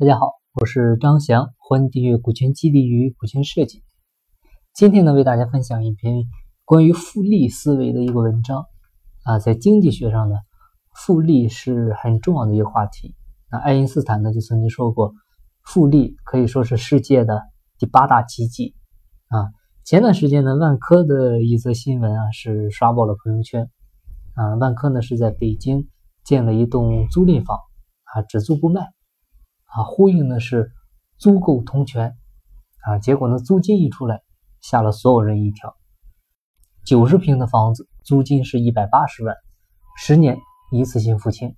大家好，我是张翔，欢迎订阅股权激励与股权设计。今天呢，为大家分享一篇关于复利思维的一个文章啊，在经济学上呢，复利是很重要的一个话题。那爱因斯坦呢就曾经说过，复利可以说是世界的第八大奇迹啊。前段时间呢，万科的一则新闻啊是刷爆了朋友圈啊，万科呢是在北京建了一栋租赁房啊，只租不卖。啊，呼应的是租购同权啊，结果呢，租金一出来，吓了所有人一跳。九十平的房子租金是一百八十万，十年一次性付清；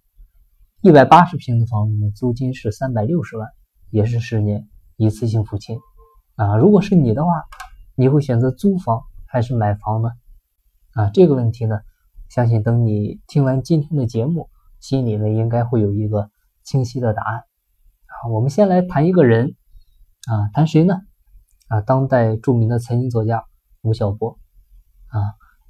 一百八十平的房子呢，租金是三百六十万，也是十年一次性付清。啊，如果是你的话，你会选择租房还是买房呢？啊，这个问题呢，相信等你听完今天的节目，心里呢应该会有一个清晰的答案。我们先来谈一个人啊，谈谁呢？啊，当代著名的财经作家吴晓波啊。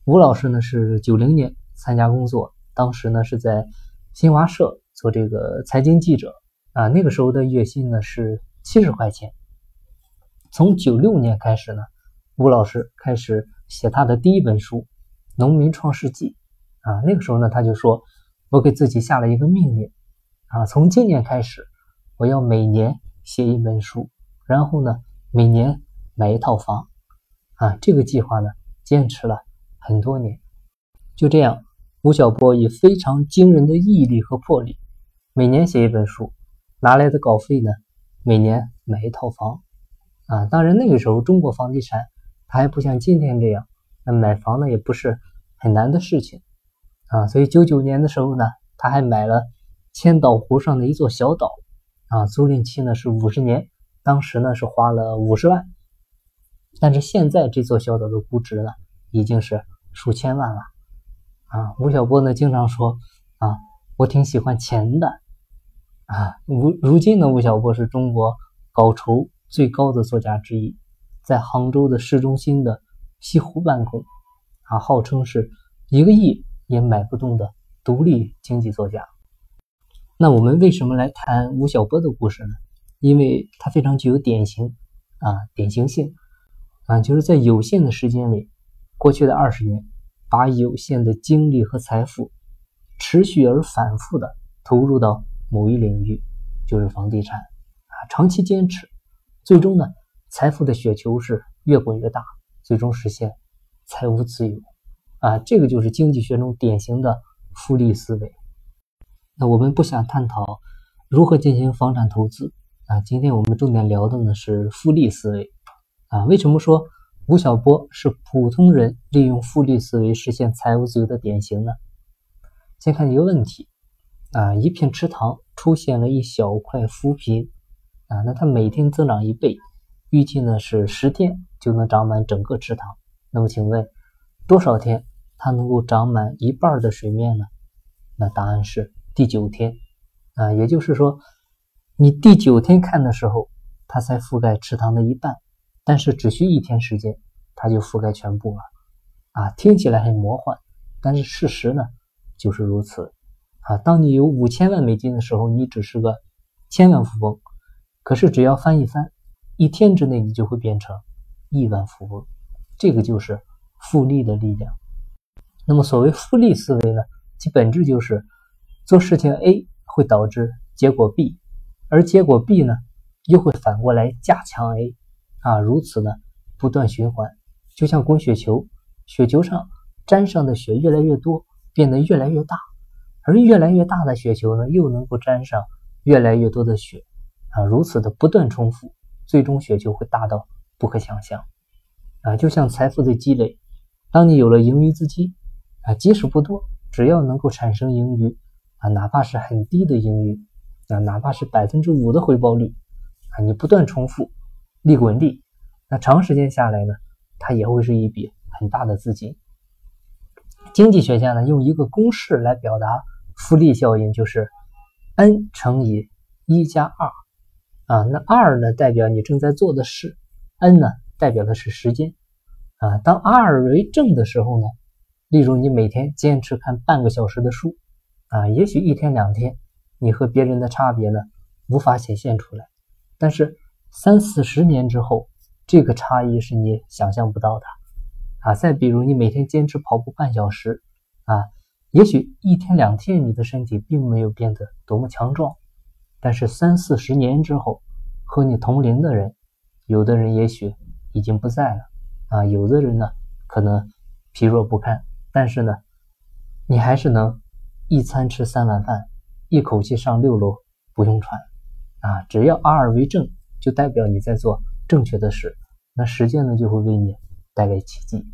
吴老师呢是九零年参加工作，当时呢是在新华社做这个财经记者啊。那个时候的月薪呢是七十块钱。从九六年开始呢，吴老师开始写他的第一本书《农民创世纪》啊。那个时候呢，他就说：“我给自己下了一个命令啊，从今年开始。”我要每年写一本书，然后呢，每年买一套房，啊，这个计划呢，坚持了很多年。就这样，吴晓波以非常惊人的毅力和魄力，每年写一本书，拿来的稿费呢，每年买一套房，啊，当然那个时候中国房地产它还不像今天这样，那买房呢也不是很难的事情，啊，所以九九年的时候呢，他还买了千岛湖上的一座小岛。啊，租赁期呢是五十年，当时呢是花了五十万，但是现在这座小岛的估值呢已经是数千万了。啊，吴晓波呢经常说啊，我挺喜欢钱的。啊，如如今呢，吴晓波是中国稿酬最高的作家之一，在杭州的市中心的西湖办公，啊，号称是一个亿也买不动的独立经济作家。那我们为什么来谈吴晓波的故事呢？因为他非常具有典型啊典型性啊，就是在有限的时间里，过去的二十年，把有限的精力和财富持续而反复的投入到某一领域，就是房地产啊，长期坚持，最终呢，财富的雪球是越滚越大，最终实现财务自由啊，这个就是经济学中典型的复利思维。那我们不想探讨如何进行房产投资啊，今天我们重点聊的呢是复利思维啊。为什么说吴晓波是普通人利用复利思维实现财务自由的典型呢？先看一个问题啊，一片池塘出现了一小块浮萍啊，那它每天增长一倍，预计呢是十天就能长满整个池塘。那么请问多少天它能够长满一半的水面呢？那答案是。第九天，啊，也就是说，你第九天看的时候，它才覆盖池塘的一半，但是只需一天时间，它就覆盖全部了，啊，听起来很魔幻，但是事实呢就是如此，啊，当你有五千万美金的时候，你只是个千万富翁，可是只要翻一翻，一天之内你就会变成亿万富翁，这个就是复利的力量。那么，所谓复利思维呢，其本质就是。做事情 A 会导致结果 B，而结果 B 呢又会反过来加强 A，啊，如此呢不断循环，就像滚雪球，雪球上沾上的雪越来越多，变得越来越大，而越来越大的雪球呢又能够沾上越来越多的雪，啊，如此的不断重复，最终雪球会大到不可想象，啊，就像财富的积累，当你有了盈余资金，啊，即使不多，只要能够产生盈余。啊，哪怕是很低的盈余，啊，哪怕是百分之五的回报率，啊，你不断重复，利滚利，那长时间下来呢，它也会是一笔很大的资金。经济学家呢用一个公式来表达复利效应，就是 n 乘以一加二，啊，那二呢代表你正在做的事，n 呢代表的是时间，啊，当 r 为正的时候呢，例如你每天坚持看半个小时的书。啊，也许一天两天，你和别人的差别呢，无法显现出来。但是三四十年之后，这个差异是你想象不到的啊！再比如，你每天坚持跑步半小时啊，也许一天两天你的身体并没有变得多么强壮，但是三四十年之后，和你同龄的人，有的人也许已经不在了啊，有的人呢可能疲弱不堪，但是呢，你还是能一餐吃三碗饭，一口气上六楼不用喘啊！只要 R 为正，就代表你在做。正确的事，那时间呢就会为你带来奇迹。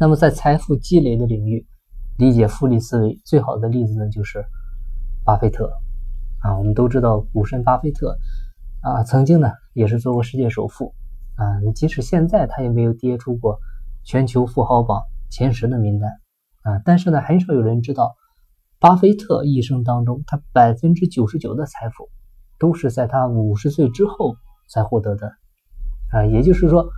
那么在财富积累的领域，理解复利思维最好的例子呢就是巴菲特啊。我们都知道股神巴菲特啊，曾经呢也是做过世界首富啊。即使现在他也没有跌出过全球富豪榜前十的名单啊。但是呢，很少有人知道，巴菲特一生当中，他百分之九十九的财富都是在他五十岁之后。才获得的啊，也就是说，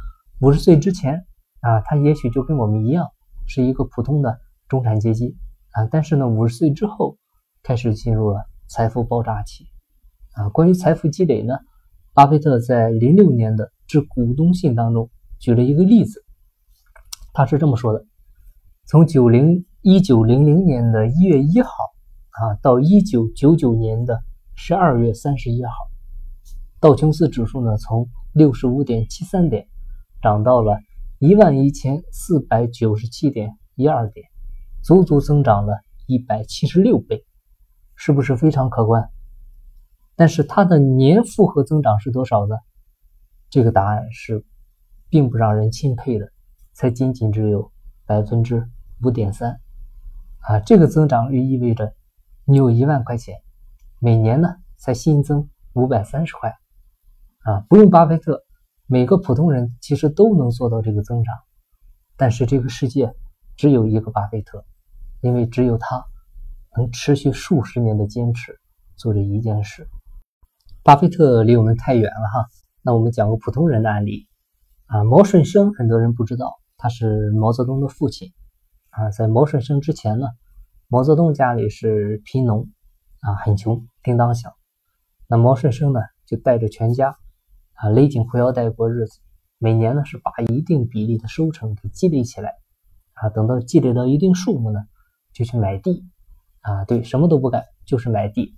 五十岁之前啊，他也许就跟我们一样是一个普通的中产阶级啊，但是呢，五十岁之后开始进入了财富爆炸期啊。关于财富积累呢，巴菲特在零六年的致股东信当中举了一个例子，他是这么说的：从九零一九零零年的一月一号啊，到一九九九年的十二月三十一号。道琼斯指数呢，从六十五点七三点涨到了一万一千四百九十七点一二点，足足增长了一百七十六倍，是不是非常可观？但是它的年复合增长是多少呢？这个答案是并不让人钦佩的，才仅仅只有百分之五点三啊！这个增长率意味着你有一万块钱，每年呢才新增五百三十块。啊，不用巴菲特，每个普通人其实都能做到这个增长。但是这个世界只有一个巴菲特，因为只有他能持续数十年的坚持做这一件事。巴菲特离我们太远了哈，那我们讲个普通人的案例啊。毛顺生很多人不知道，他是毛泽东的父亲啊。在毛顺生之前呢，毛泽东家里是贫农啊，很穷，叮当响。那毛顺生呢，就带着全家。啊，勒紧裤腰带过日子，每年呢是把一定比例的收成给积累起来，啊，等到积累到一定数目呢，就去买地，啊，对，什么都不干，就是买地，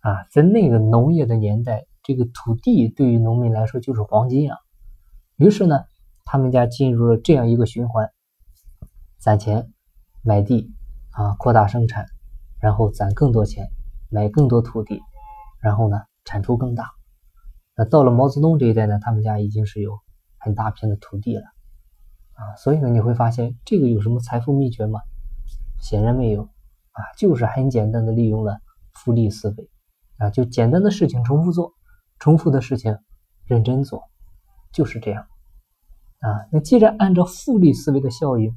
啊，在那个农业的年代，这个土地对于农民来说就是黄金啊。于是呢，他们家进入了这样一个循环：攒钱买地，啊，扩大生产，然后攒更多钱买更多土地，然后呢，产出更大。那到了毛泽东这一代呢，他们家已经是有很大片的土地了，啊，所以呢，你会发现这个有什么财富秘诀吗？显然没有，啊，就是很简单的利用了复利思维，啊，就简单的事情重复做，重复的事情认真做，就是这样，啊，那既然按照复利思维的效应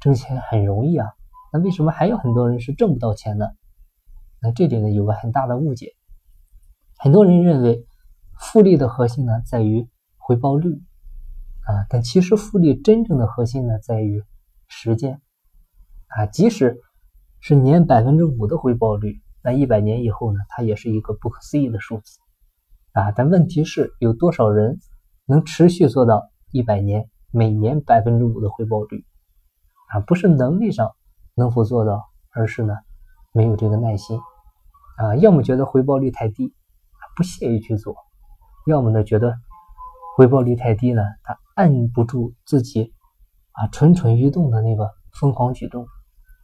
挣钱很容易啊，那为什么还有很多人是挣不到钱的？那这里呢有个很大的误解，很多人认为。复利的核心呢，在于回报率啊，但其实复利真正的核心呢，在于时间啊。即使是年百分之五的回报率，那一百年以后呢，它也是一个不可思议的数字啊。但问题是有多少人能持续做到一百年每年百分之五的回报率啊？不是能力上能否做到，而是呢没有这个耐心啊，要么觉得回报率太低，不屑于去做。要么呢，觉得回报率太低呢，他按不住自己啊蠢蠢欲动的那个疯狂举动。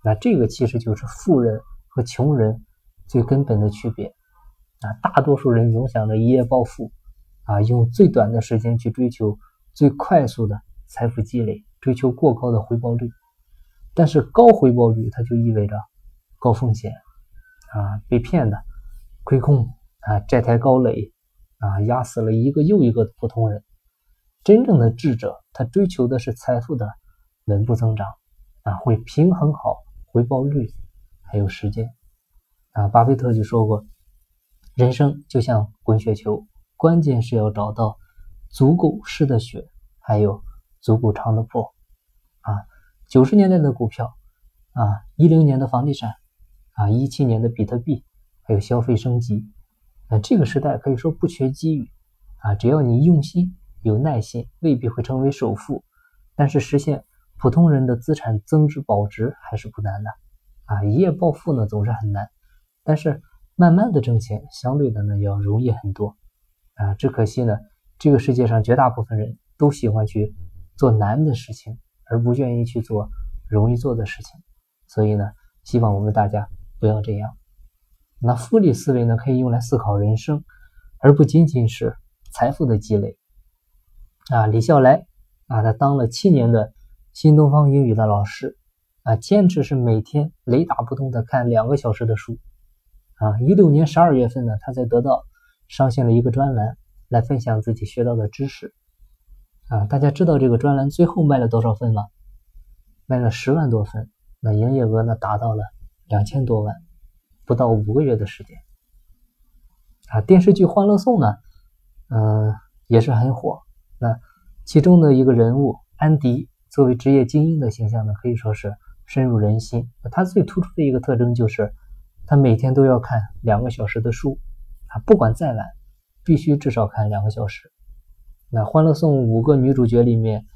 那这个其实就是富人和穷人最根本的区别啊。大多数人总想着一夜暴富啊，用最短的时间去追求最快速的财富积累，追求过高的回报率。但是高回报率它就意味着高风险啊，被骗的、亏空啊、债台高垒。啊，压死了一个又一个的普通人。真正的智者，他追求的是财富的稳步增长，啊，会平衡好回报率，还有时间。啊，巴菲特就说过，人生就像滚雪球，关键是要找到足够湿的雪，还有足够长的坡。九十年代的股票，啊，一零年的房地产，啊，一七年的比特币，还有消费升级。啊，这个时代可以说不缺机遇啊，只要你用心、有耐心，未必会成为首富，但是实现普通人的资产增值保值还是不难的啊。一夜暴富呢总是很难，但是慢慢的挣钱，相对的呢要容易很多啊。只可惜呢，这个世界上绝大部分人都喜欢去做难的事情，而不愿意去做容易做的事情，所以呢，希望我们大家不要这样。那复利思维呢，可以用来思考人生，而不仅仅是财富的积累。啊，李笑来啊，他当了七年的新东方英语的老师，啊，坚持是每天雷打不动的看两个小时的书。啊，一六年十二月份呢，他在得到上线了一个专栏，来分享自己学到的知识。啊，大家知道这个专栏最后卖了多少份吗？卖了十万多份，那营业额呢达到了两千多万。不到五个月的时间，啊，电视剧《欢乐颂》呢，嗯，也是很火。那其中的一个人物安迪，作为职业精英的形象呢，可以说是深入人心。他最突出的一个特征就是，他每天都要看两个小时的书，啊，不管再晚，必须至少看两个小时。那《欢乐颂》五个女主角里面，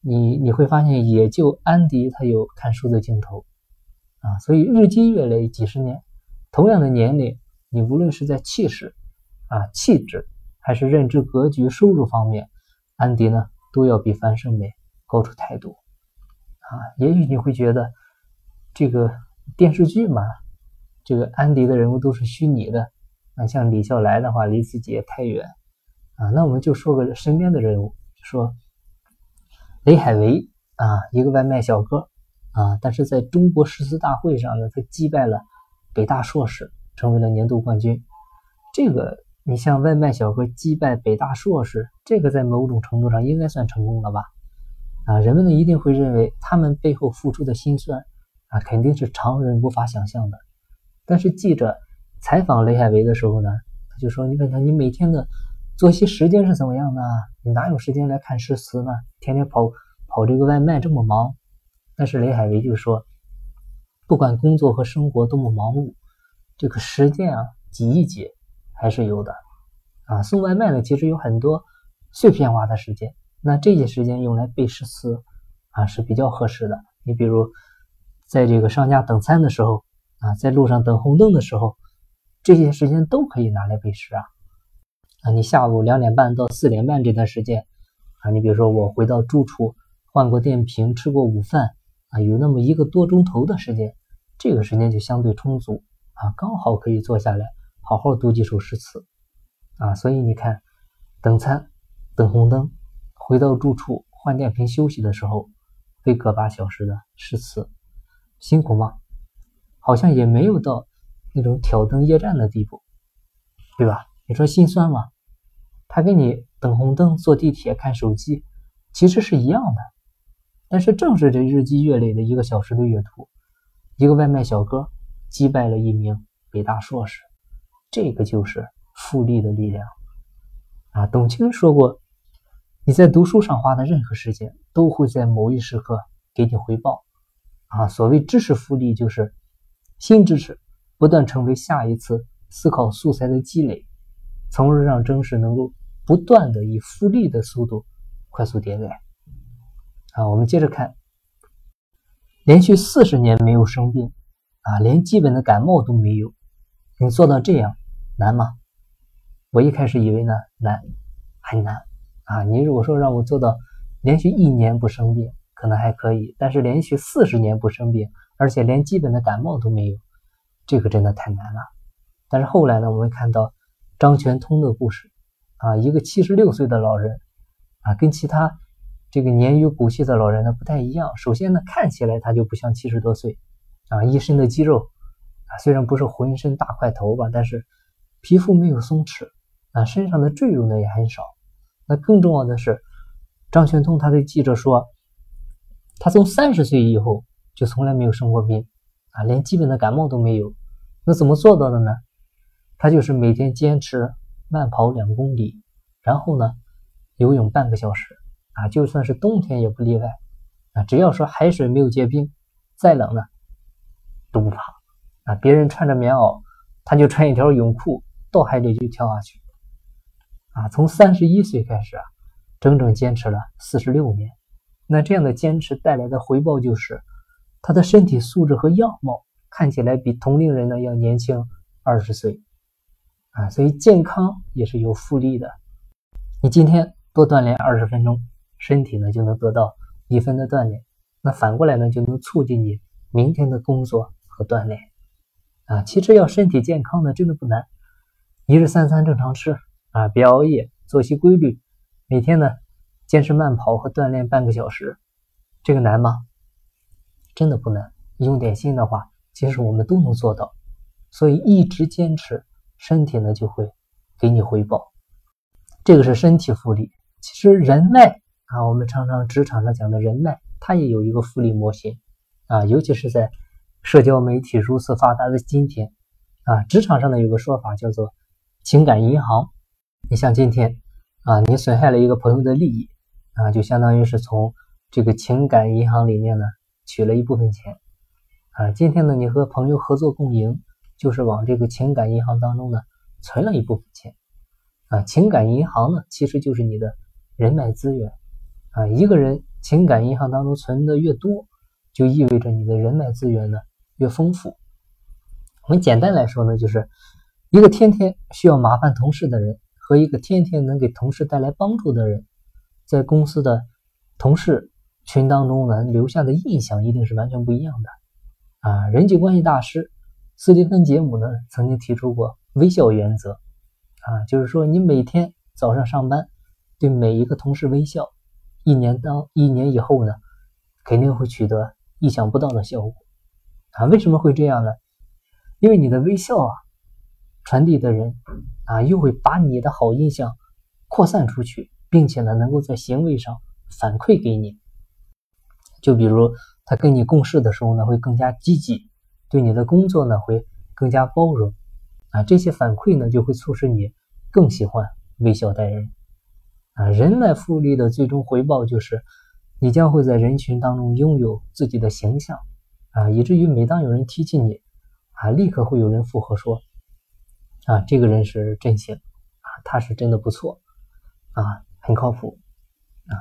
你你会发现，也就安迪她有看书的镜头，啊，所以日积月累几十年。同样的年龄，你无论是在气势、啊气质，还是认知格局、收入方面，安迪呢都要比樊胜美高出太多。啊，也许你会觉得这个电视剧嘛，这个安迪的人物都是虚拟的。那像李笑来的话，离自己也太远。啊，那我们就说个身边的人物，说雷海为啊，一个外卖小哥啊，但是在中国诗词大会上呢，他击败了。北大硕士成为了年度冠军，这个你像外卖小哥击败北大硕士，这个在某种程度上应该算成功了吧？啊，人们呢一定会认为他们背后付出的辛酸啊，肯定是常人无法想象的。但是记者采访雷海为的时候呢，他就说：“你看看你每天的作息时间是怎么样的？你哪有时间来看诗词呢？天天跑跑这个外卖这么忙。”但是雷海为就说。不管工作和生活多么忙碌，这个时间啊挤一挤还是有的啊。送外卖呢，其实有很多碎片化的时间，那这些时间用来背诗词啊是比较合适的。你比如在这个商家等餐的时候啊，在路上等红灯的时候，这些时间都可以拿来背诗啊。你下午两点半到四点半这段时间啊，你比如说我回到住处换过电瓶，吃过午饭。啊，有那么一个多钟头的时间，这个时间就相对充足啊，刚好可以坐下来好好读几首诗词啊。所以你看，等餐、等红灯、回到住处换电瓶休息的时候，背个把小时的诗词，辛苦吗？好像也没有到那种挑灯夜战的地步，对吧？你说心酸吗？他跟你等红灯、坐地铁、看手机，其实是一样的。但是正是这日积月累的一个小时的阅读，一个外卖小哥击败了一名北大硕士，这个就是复利的力量啊！董卿说过：“你在读书上花的任何时间，都会在某一时刻给你回报。”啊，所谓知识复利，就是新知识不断成为下一次思考素材的积累，从而让知识能够不断的以复利的速度快速迭代。啊，我们接着看，连续四十年没有生病，啊，连基本的感冒都没有，你做到这样难吗？我一开始以为呢难，很难啊。你如果说让我做到连续一年不生病，可能还可以，但是连续四十年不生病，而且连基本的感冒都没有，这个真的太难了。但是后来呢，我们看到张全通的故事，啊，一个七十六岁的老人，啊，跟其他。这个年逾古稀的老人呢不太一样。首先呢，看起来他就不像七十多岁，啊，一身的肌肉，啊，虽然不是浑身大块头吧，但是皮肤没有松弛，啊，身上的赘肉呢也很少。那更重要的是，张全通他对记者说，他从三十岁以后就从来没有生过病，啊，连基本的感冒都没有。那怎么做到的呢？他就是每天坚持慢跑两公里，然后呢，游泳半个小时。啊，就算是冬天也不例外啊！只要说海水没有结冰，再冷呢都不怕啊！别人穿着棉袄，他就穿一条泳裤，到海里就跳下去。啊，从三十一岁开始啊，整整坚持了四十六年。那这样的坚持带来的回报就是，他的身体素质和样貌看起来比同龄人呢要年轻二十岁。啊，所以健康也是有复利的。你今天多锻炼二十分钟，身体呢就能得到一分的锻炼。那反过来呢，就能促进你明天的工作和锻炼。啊，其实要身体健康呢，真的不难。一日三餐正常吃啊，别熬夜，作息规律，每天呢坚持慢跑和锻炼半个小时。这个难吗？真的不难。用点心的话，其实我们都能做到。所以一直坚持，身体呢就会给你回报。这个是身体复利。其实人脉啊，我们常常职场上讲的人脉。它也有一个复利模型啊，尤其是在社交媒体如此发达的今天啊，职场上呢有个说法叫做情感银行。你像今天啊，你损害了一个朋友的利益啊，就相当于是从这个情感银行里面呢取了一部分钱啊。今天呢，你和朋友合作共赢，就是往这个情感银行当中呢存了一部分钱啊。情感银行呢，其实就是你的人脉资源啊，一个人。情感银行当中存的越多，就意味着你的人脉资源呢越丰富。我们简单来说呢，就是一个天天需要麻烦同事的人和一个天天能给同事带来帮助的人，在公司的同事群当中呢留下的印象一定是完全不一样的。啊，人际关系大师斯蒂芬杰姆呢曾经提出过微笑原则，啊，就是说你每天早上上班对每一个同事微笑。一年到一年以后呢，肯定会取得意想不到的效果啊！为什么会这样呢？因为你的微笑啊，传递的人啊，又会把你的好印象扩散出去，并且呢，能够在行为上反馈给你。就比如他跟你共事的时候呢，会更加积极，对你的工作呢，会更加包容啊！这些反馈呢，就会促使你更喜欢微笑待人。啊，人脉复利的最终回报就是，你将会在人群当中拥有自己的形象，啊，以至于每当有人提起你，啊，立刻会有人附和说，啊，这个人是真行，啊，他是真的不错，啊，很靠谱，啊，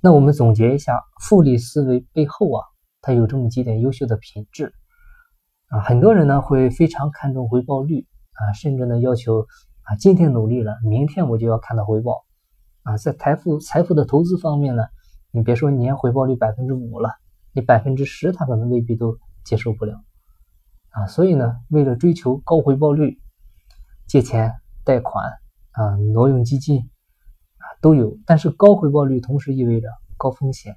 那我们总结一下，复利思维背后啊，它有这么几点优秀的品质，啊，很多人呢会非常看重回报率，啊，甚至呢要求，啊，今天努力了，明天我就要看到回报。啊，在财富财富的投资方面呢，你别说年回报率百分之五了，你百分之十，他可能未必都接受不了。啊，所以呢，为了追求高回报率，借钱、贷款啊、挪用基金啊都有。但是高回报率同时意味着高风险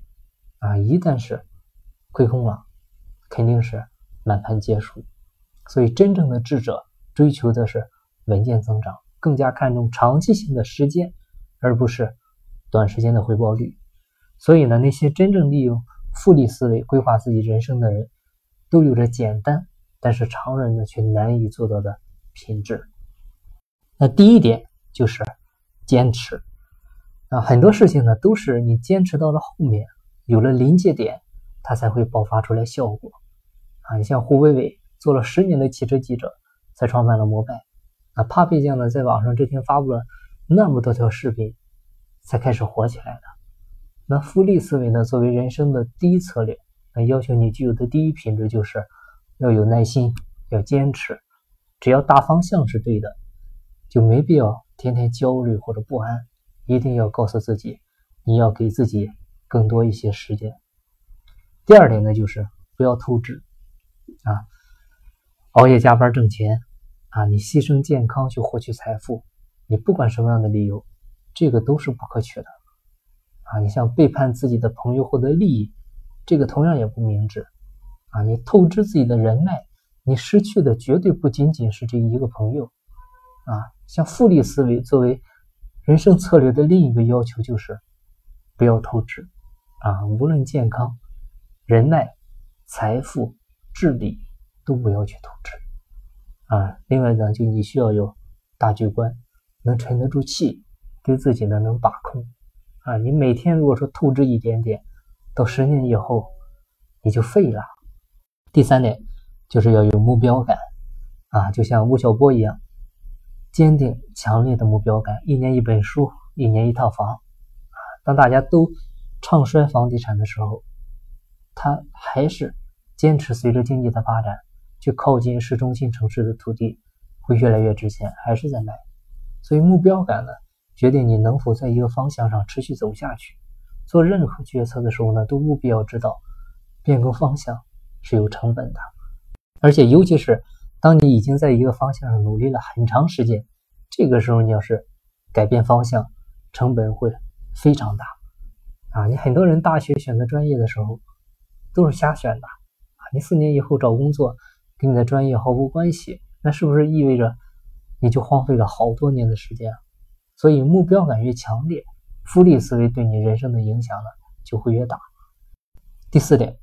啊，一旦是亏空了，肯定是满盘皆输。所以真正的智者追求的是稳健增长，更加看重长期性的时间。而不是短时间的回报率，所以呢，那些真正利用复利思维规划自己人生的人，都有着简单但是常人呢却难以做到的品质。那第一点就是坚持啊，很多事情呢都是你坚持到了后面，有了临界点，它才会爆发出来效果啊。你像胡伟伟做了十年的汽车记者，才创办了摩拜啊，Papi 酱呢在网上这天发布了。那么多条视频才开始火起来的。那复利思维呢？作为人生的第一策略，那要求你具有的第一品质就是要有耐心，要坚持。只要大方向是对的，就没必要天天焦虑或者不安。一定要告诉自己，你要给自己更多一些时间。第二点呢，就是不要透支，熬夜加班挣钱啊，你牺牲健康去获取财富。你不管什么样的理由，这个都是不可取的啊！你像背叛自己的朋友获得利益，这个同样也不明智啊！你透支自己的人脉，你失去的绝对不仅仅是这一个朋友啊！像复利思维作为人生策略的另一个要求就是不要透支啊！无论健康、人脉、财富、智力，都不要去透支啊！另外呢，就你需要有大局观。能沉得住气，对自己呢能把控啊！你每天如果说透支一点点，到十年以后你就废了。第三点就是要有目标感啊，就像吴晓波一样坚定强烈的目标感，一年一本书，一年一套房。啊当大家都唱衰房地产的时候，他还是坚持随着经济的发展，去靠近市中心城市的土地会越来越值钱，还是在买。所以目标感呢，决定你能否在一个方向上持续走下去。做任何决策的时候呢，都务必要知道变更方向是有成本的，而且尤其是当你已经在一个方向上努力了很长时间，这个时候你要是改变方向，成本会。非常大啊！你很多人大学选择专业的时候都是瞎选的啊！你四年以后找工作跟你的专业毫无关系，那是不是意味着你就荒废了好多年的时间？所以目标感越强烈，复利思维对你人生的影响呢就会越大。第四点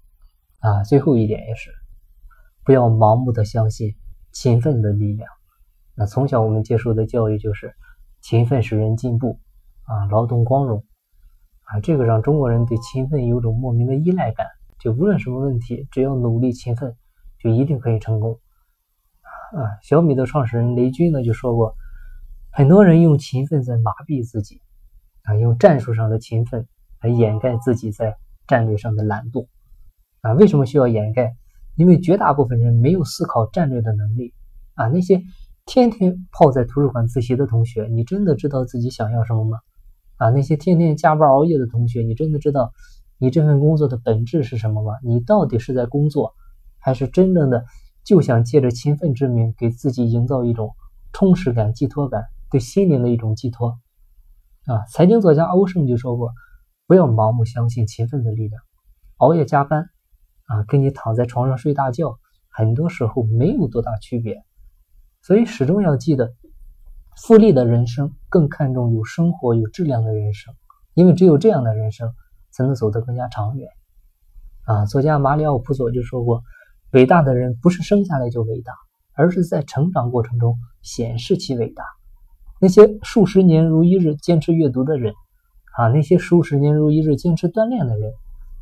啊，最后一点也是不要盲目的相信勤奋的力量。那从小我们接受的教育就是勤奋使人进步。啊，劳动光荣啊，这个让中国人对勤奋有种莫名的依赖感。就无论什么问题，只要努力勤奋，就一定可以成功。啊，小米的创始人雷军呢就说过，很多人用勤奋在麻痹自己，啊，用战术上的勤奋来掩盖自己在战略上的懒惰。啊，为什么需要掩盖？因为绝大部分人没有思考战略的能力。啊，那些天天泡在图书馆自习的同学，你真的知道自己想要什么吗？啊，那些天天加班熬夜的同学，你真的知道你这份工作的本质是什么吗？你到底是在工作，还是真正的就想借着勤奋之名给自己营造一种充实感、寄托感，对心灵的一种寄托？啊，财经作家欧胜就说过，不要盲目相信勤奋的力量，熬夜加班啊，跟你躺在床上睡大觉，很多时候没有多大区别。所以始终要记得。复利的人生更看重有生活、有质量的人生，因为只有这样的人生才能走得更加长远。啊，作家马里奥·普佐就说过：“伟大的人不是生下来就伟大，而是在成长过程中显示其伟大。那些数十年如一日坚持阅读的人，啊，那些数十年如一日坚持锻炼的人，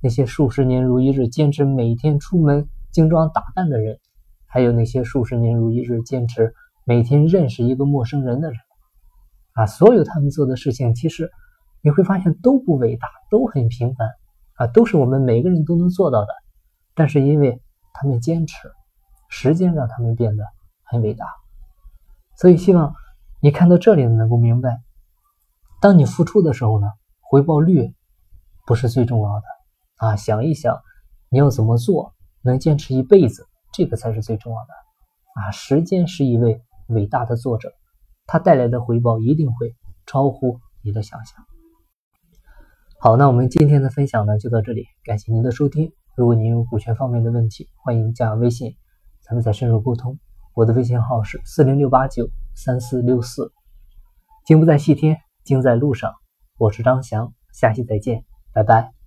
那些数十年如一日坚持每天出门精装打扮的人，还有那些数十年如一日坚持。”每天认识一个陌生人的人，啊，所有他们做的事情，其实你会发现都不伟大，都很平凡，啊，都是我们每个人都能做到的。但是因为他们坚持，时间让他们变得很伟大。所以希望你看到这里能够明白，当你付出的时候呢，回报率不是最重要的啊。想一想你要怎么做能坚持一辈子，这个才是最重要的啊。时间是一位。伟大的作者，他带来的回报一定会超乎你的想象。好，那我们今天的分享呢就到这里，感谢您的收听。如果您有股权方面的问题，欢迎加微信，咱们再深入沟通。我的微信号是四零六八九三四六四。经不在细天，经在路上。我是张翔，下期再见，拜拜。